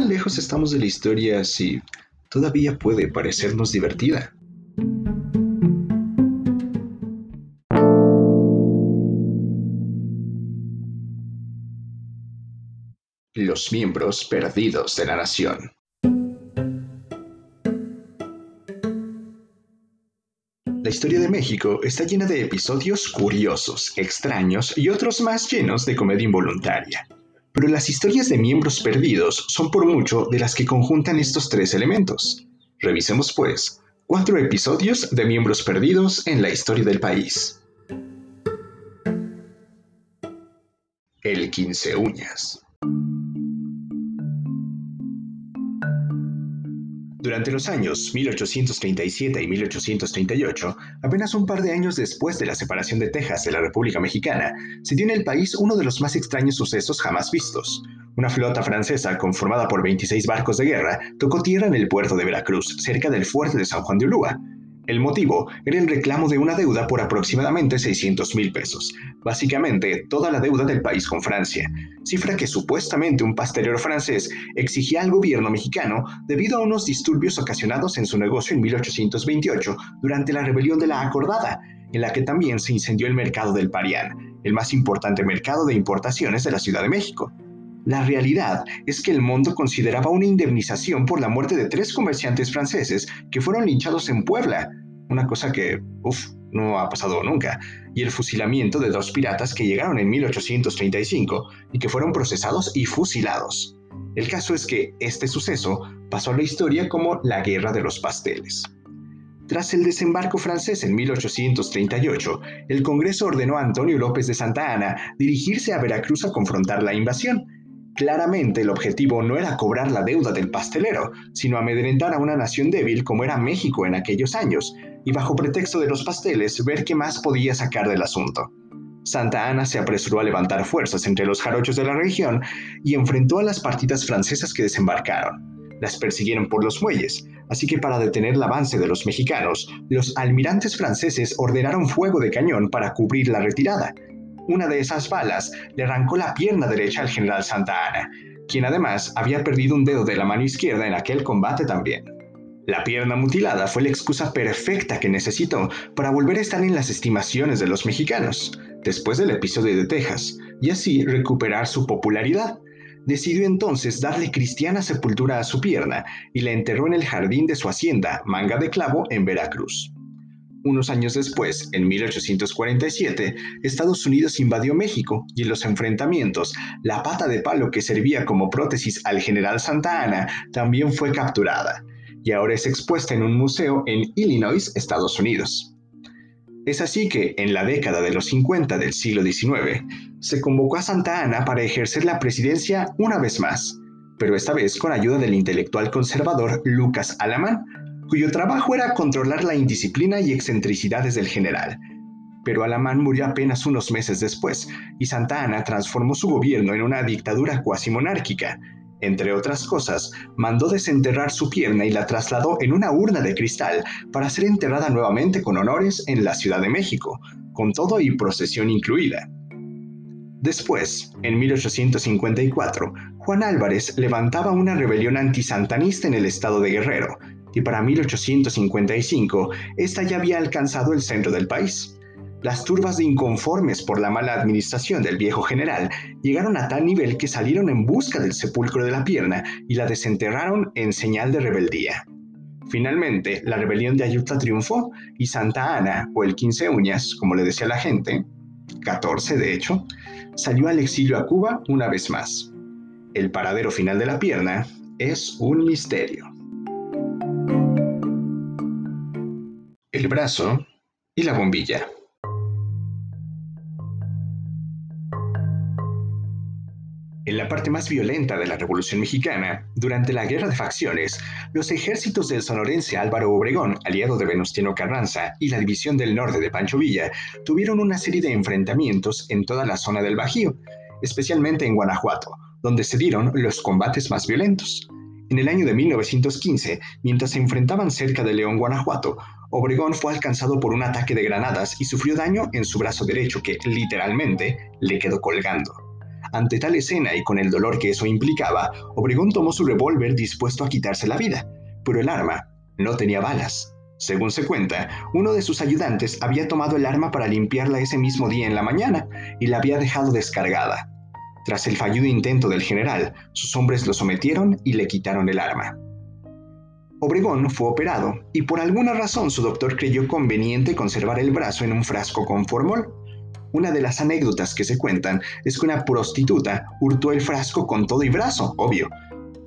tan lejos estamos de la historia si todavía puede parecernos divertida? Los miembros perdidos de la nación. La historia de México está llena de episodios curiosos, extraños y otros más llenos de comedia involuntaria. Pero las historias de miembros perdidos son por mucho de las que conjuntan estos tres elementos. Revisemos pues cuatro episodios de miembros perdidos en la historia del país. El 15 uñas. Durante los años 1837 y 1838, apenas un par de años después de la separación de Texas de la República Mexicana, se dio en el país uno de los más extraños sucesos jamás vistos. Una flota francesa conformada por 26 barcos de guerra tocó tierra en el puerto de Veracruz, cerca del fuerte de San Juan de Ulúa, el motivo era el reclamo de una deuda por aproximadamente 600 mil pesos, básicamente toda la deuda del país con Francia, cifra que supuestamente un pastelero francés exigía al gobierno mexicano debido a unos disturbios ocasionados en su negocio en 1828 durante la rebelión de la Acordada, en la que también se incendió el mercado del Parián, el más importante mercado de importaciones de la Ciudad de México. La realidad es que el mundo consideraba una indemnización por la muerte de tres comerciantes franceses que fueron linchados en Puebla, una cosa que, uff, no ha pasado nunca, y el fusilamiento de dos piratas que llegaron en 1835 y que fueron procesados y fusilados. El caso es que este suceso pasó a la historia como la Guerra de los Pasteles. Tras el desembarco francés en 1838, el Congreso ordenó a Antonio López de Santa Ana dirigirse a Veracruz a confrontar la invasión, Claramente el objetivo no era cobrar la deuda del pastelero, sino amedrentar a una nación débil como era México en aquellos años, y bajo pretexto de los pasteles ver qué más podía sacar del asunto. Santa Ana se apresuró a levantar fuerzas entre los jarochos de la región y enfrentó a las partidas francesas que desembarcaron. Las persiguieron por los muelles, así que para detener el avance de los mexicanos, los almirantes franceses ordenaron fuego de cañón para cubrir la retirada, una de esas balas le arrancó la pierna derecha al general Santa Ana, quien además había perdido un dedo de la mano izquierda en aquel combate también. La pierna mutilada fue la excusa perfecta que necesitó para volver a estar en las estimaciones de los mexicanos, después del episodio de Texas, y así recuperar su popularidad. Decidió entonces darle cristiana sepultura a su pierna y la enterró en el jardín de su hacienda, Manga de Clavo, en Veracruz. Unos años después, en 1847, Estados Unidos invadió México y en los enfrentamientos, la pata de palo que servía como prótesis al general Santa Ana también fue capturada y ahora es expuesta en un museo en Illinois, Estados Unidos. Es así que, en la década de los 50 del siglo XIX, se convocó a Santa Ana para ejercer la presidencia una vez más, pero esta vez con ayuda del intelectual conservador Lucas Alamán, cuyo trabajo era controlar la indisciplina y excentricidades del general. Pero Alamán murió apenas unos meses después, y Santa Ana transformó su gobierno en una dictadura cuasi monárquica. Entre otras cosas, mandó desenterrar su pierna y la trasladó en una urna de cristal para ser enterrada nuevamente con honores en la Ciudad de México, con todo y procesión incluida. Después, en 1854, Juan Álvarez levantaba una rebelión antisantanista en el estado de Guerrero, y para 1855 esta ya había alcanzado el centro del país. Las turbas de inconformes por la mala administración del viejo general llegaron a tal nivel que salieron en busca del sepulcro de la pierna y la desenterraron en señal de rebeldía. Finalmente, la rebelión de Ayutla triunfó y Santa Ana, o el 15 uñas, como le decía la gente, 14 de hecho, salió al exilio a Cuba una vez más. El paradero final de la pierna es un misterio. El brazo y la bombilla. En la parte más violenta de la Revolución Mexicana, durante la Guerra de Facciones, los ejércitos del sonorense Álvaro Obregón, aliado de Venustiano Carranza, y la División del Norte de Pancho Villa, tuvieron una serie de enfrentamientos en toda la zona del Bajío, especialmente en Guanajuato, donde se dieron los combates más violentos. En el año de 1915, mientras se enfrentaban cerca de León, Guanajuato, Obregón fue alcanzado por un ataque de granadas y sufrió daño en su brazo derecho que, literalmente, le quedó colgando. Ante tal escena y con el dolor que eso implicaba, Obregón tomó su revólver dispuesto a quitarse la vida, pero el arma no tenía balas. Según se cuenta, uno de sus ayudantes había tomado el arma para limpiarla ese mismo día en la mañana y la había dejado descargada. Tras el fallido intento del general, sus hombres lo sometieron y le quitaron el arma. Obregón fue operado y por alguna razón su doctor creyó conveniente conservar el brazo en un frasco con formol. Una de las anécdotas que se cuentan es que una prostituta hurtó el frasco con todo y brazo, obvio.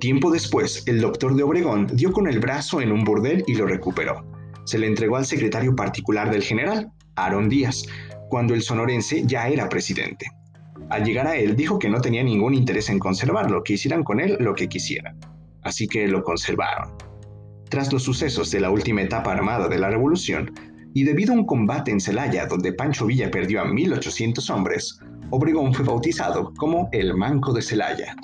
Tiempo después, el doctor de Obregón dio con el brazo en un burdel y lo recuperó. Se le entregó al secretario particular del general, Aaron Díaz, cuando el sonorense ya era presidente. Al llegar a él dijo que no tenía ningún interés en conservarlo, que hicieran con él lo que quisieran. Así que lo conservaron. Tras los sucesos de la última etapa armada de la revolución, y debido a un combate en Celaya donde Pancho Villa perdió a 1800 hombres, Obregón fue bautizado como el Manco de Celaya.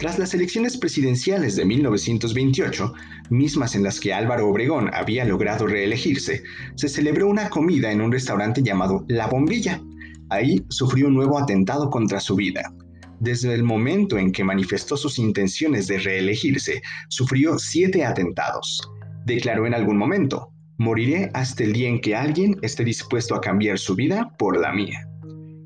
Tras las elecciones presidenciales de 1928, mismas en las que Álvaro Obregón había logrado reelegirse, se celebró una comida en un restaurante llamado La Bombilla. Ahí sufrió un nuevo atentado contra su vida. Desde el momento en que manifestó sus intenciones de reelegirse, sufrió siete atentados. Declaró en algún momento, moriré hasta el día en que alguien esté dispuesto a cambiar su vida por la mía.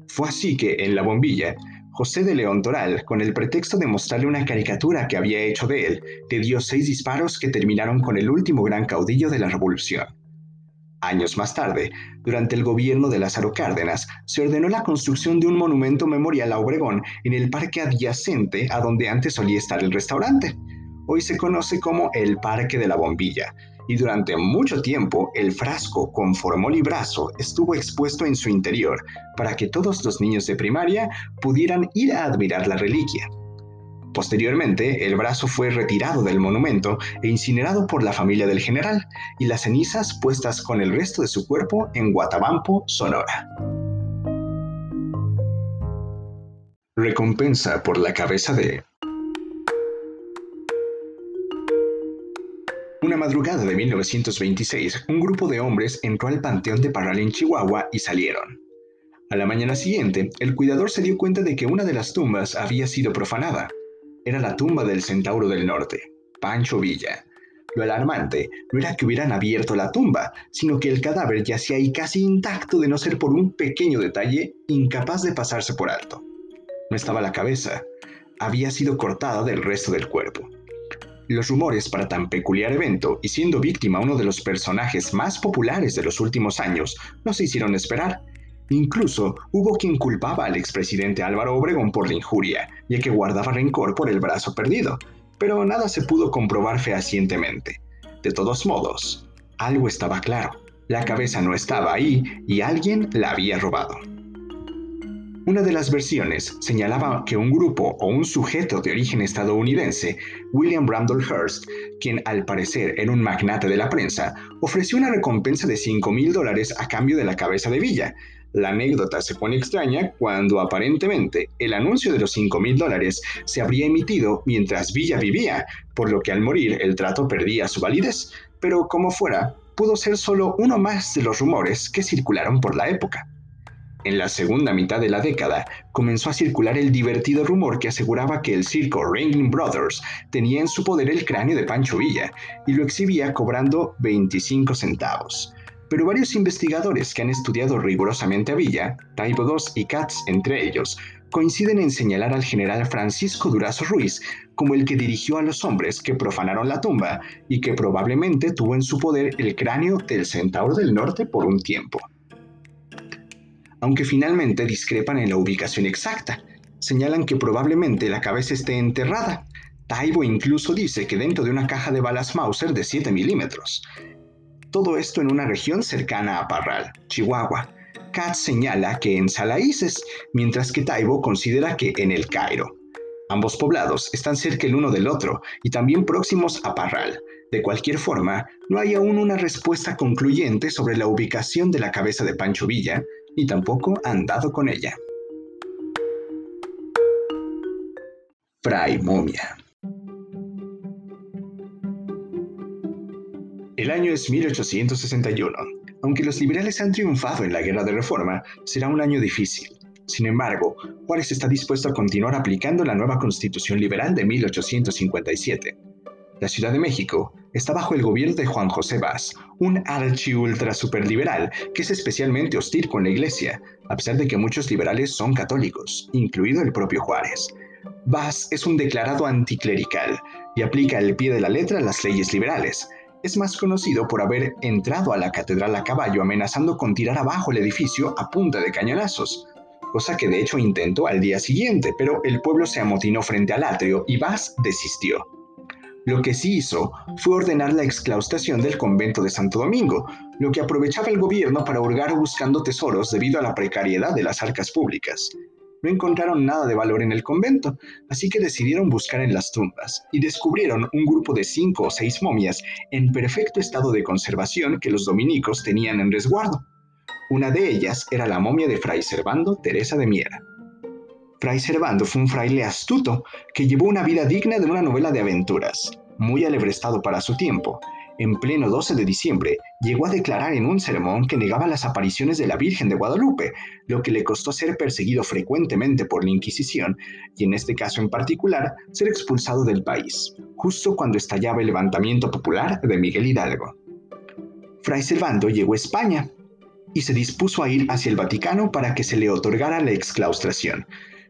Fue así que, en la bombilla, José de León Toral, con el pretexto de mostrarle una caricatura que había hecho de él, le dio seis disparos que terminaron con el último gran caudillo de la revolución. Años más tarde, durante el gobierno de Lázaro Cárdenas, se ordenó la construcción de un monumento memorial a Obregón en el parque adyacente a donde antes solía estar el restaurante. Hoy se conoce como el Parque de la Bombilla, y durante mucho tiempo el frasco con formol y brazo estuvo expuesto en su interior para que todos los niños de primaria pudieran ir a admirar la reliquia. Posteriormente, el brazo fue retirado del monumento e incinerado por la familia del general, y las cenizas puestas con el resto de su cuerpo en Guatabampo, Sonora. Recompensa por la cabeza de... Una madrugada de 1926, un grupo de hombres entró al Panteón de Parral en Chihuahua y salieron. A la mañana siguiente, el cuidador se dio cuenta de que una de las tumbas había sido profanada era la tumba del centauro del norte, Pancho Villa. Lo alarmante no era que hubieran abierto la tumba, sino que el cadáver yacía ahí casi intacto de no ser por un pequeño detalle incapaz de pasarse por alto. No estaba la cabeza, había sido cortada del resto del cuerpo. Los rumores para tan peculiar evento, y siendo víctima uno de los personajes más populares de los últimos años, no se hicieron esperar, Incluso hubo quien culpaba al expresidente Álvaro Obregón por la injuria, ya que guardaba rencor por el brazo perdido, pero nada se pudo comprobar fehacientemente. De todos modos, algo estaba claro, la cabeza no estaba ahí y alguien la había robado. Una de las versiones señalaba que un grupo o un sujeto de origen estadounidense, William Randall Hearst, quien al parecer era un magnate de la prensa, ofreció una recompensa de 5 mil dólares a cambio de la cabeza de Villa, la anécdota se pone extraña cuando aparentemente el anuncio de los 5 mil dólares se habría emitido mientras Villa vivía, por lo que al morir el trato perdía su validez, pero como fuera, pudo ser solo uno más de los rumores que circularon por la época. En la segunda mitad de la década comenzó a circular el divertido rumor que aseguraba que el circo Ringling Brothers tenía en su poder el cráneo de Pancho Villa y lo exhibía cobrando 25 centavos pero varios investigadores que han estudiado rigurosamente a Villa, Taibo II y Katz entre ellos, coinciden en señalar al general Francisco Durazo Ruiz como el que dirigió a los hombres que profanaron la tumba y que probablemente tuvo en su poder el cráneo del Centauro del Norte por un tiempo. Aunque finalmente discrepan en la ubicación exacta, señalan que probablemente la cabeza esté enterrada. Taibo incluso dice que dentro de una caja de balas Mauser de 7 milímetros. Todo esto en una región cercana a Parral, Chihuahua. Katz señala que en Salaíces, mientras que Taibo considera que en el Cairo. Ambos poblados están cerca el uno del otro y también próximos a Parral. De cualquier forma, no hay aún una respuesta concluyente sobre la ubicación de la cabeza de Pancho Villa, ni tampoco han dado con ella. Fray Momia El año es 1861. Aunque los liberales han triunfado en la guerra de reforma, será un año difícil. Sin embargo, Juárez está dispuesto a continuar aplicando la nueva Constitución Liberal de 1857. La Ciudad de México está bajo el gobierno de Juan José Vaz, un archi ultra superliberal que es especialmente hostil con la Iglesia, a pesar de que muchos liberales son católicos, incluido el propio Juárez. Vaz es un declarado anticlerical y aplica al pie de la letra las leyes liberales. Es más conocido por haber entrado a la catedral a caballo amenazando con tirar abajo el edificio a punta de cañonazos cosa que de hecho intentó al día siguiente, pero el pueblo se amotinó frente al atrio y Vaz desistió. Lo que sí hizo fue ordenar la exclaustración del convento de Santo Domingo, lo que aprovechaba el gobierno para hurgar buscando tesoros debido a la precariedad de las arcas públicas. No encontraron nada de valor en el convento, así que decidieron buscar en las tumbas y descubrieron un grupo de cinco o seis momias en perfecto estado de conservación que los dominicos tenían en resguardo. Una de ellas era la momia de Fray Servando Teresa de Miera. Fray Servando fue un fraile astuto que llevó una vida digna de una novela de aventuras, muy alebrestado para su tiempo. En pleno 12 de diciembre, llegó a declarar en un sermón que negaba las apariciones de la Virgen de Guadalupe, lo que le costó ser perseguido frecuentemente por la Inquisición y en este caso en particular ser expulsado del país, justo cuando estallaba el levantamiento popular de Miguel Hidalgo. Fray Servando llegó a España, y se dispuso a ir hacia el Vaticano para que se le otorgara la exclaustración.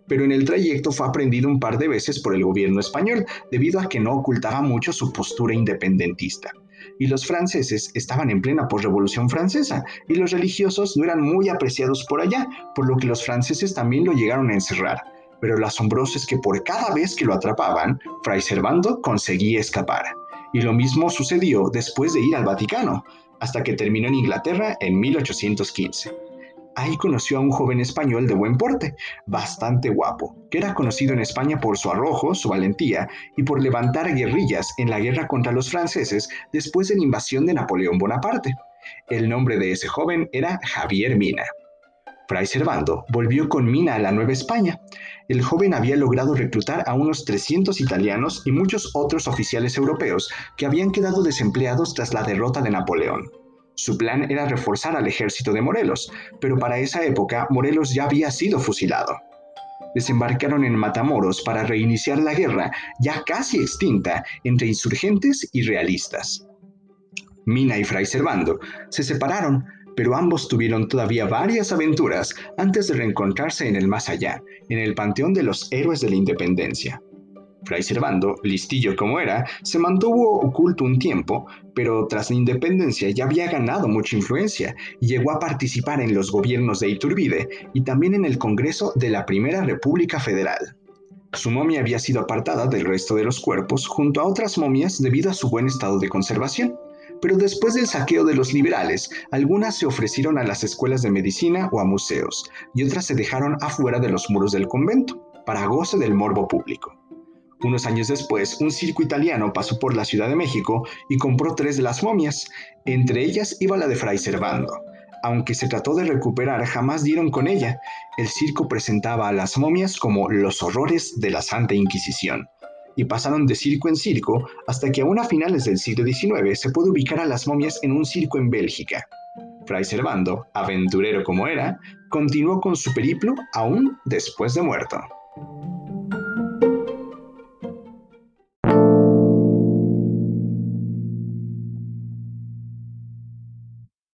Pero en el trayecto fue aprendido un par de veces por el gobierno español, debido a que no ocultaba mucho su postura independentista. Y los franceses estaban en plena posrevolución francesa, y los religiosos no eran muy apreciados por allá, por lo que los franceses también lo llegaron a encerrar. Pero lo asombroso es que por cada vez que lo atrapaban, Fray Servando conseguía escapar. Y lo mismo sucedió después de ir al Vaticano hasta que terminó en Inglaterra en 1815. Ahí conoció a un joven español de buen porte, bastante guapo, que era conocido en España por su arrojo, su valentía y por levantar guerrillas en la guerra contra los franceses después de la invasión de Napoleón Bonaparte. El nombre de ese joven era Javier Mina. Fray Servando volvió con Mina a la Nueva España. El joven había logrado reclutar a unos 300 italianos y muchos otros oficiales europeos que habían quedado desempleados tras la derrota de Napoleón. Su plan era reforzar al ejército de Morelos, pero para esa época Morelos ya había sido fusilado. Desembarcaron en Matamoros para reiniciar la guerra, ya casi extinta, entre insurgentes y realistas. Mina y Fray Servando se separaron, pero ambos tuvieron todavía varias aventuras antes de reencontrarse en el más allá, en el panteón de los héroes de la independencia. Fray Servando, listillo como era, se mantuvo oculto un tiempo, pero tras la independencia ya había ganado mucha influencia y llegó a participar en los gobiernos de Iturbide y también en el Congreso de la Primera República Federal. Su momia había sido apartada del resto de los cuerpos junto a otras momias debido a su buen estado de conservación pero después del saqueo de los liberales, algunas se ofrecieron a las escuelas de medicina o a museos, y otras se dejaron afuera de los muros del convento, para goce del morbo público. Unos años después, un circo italiano pasó por la Ciudad de México y compró tres de las momias, entre ellas iba la de Fray Servando. Aunque se trató de recuperar, jamás dieron con ella. El circo presentaba a las momias como los horrores de la Santa Inquisición, y pasaron de circo en circo hasta que aún a finales del siglo XIX se puede ubicar a las momias en un circo en Bélgica. Fray Servando, aventurero como era, continuó con su periplo aún después de muerto.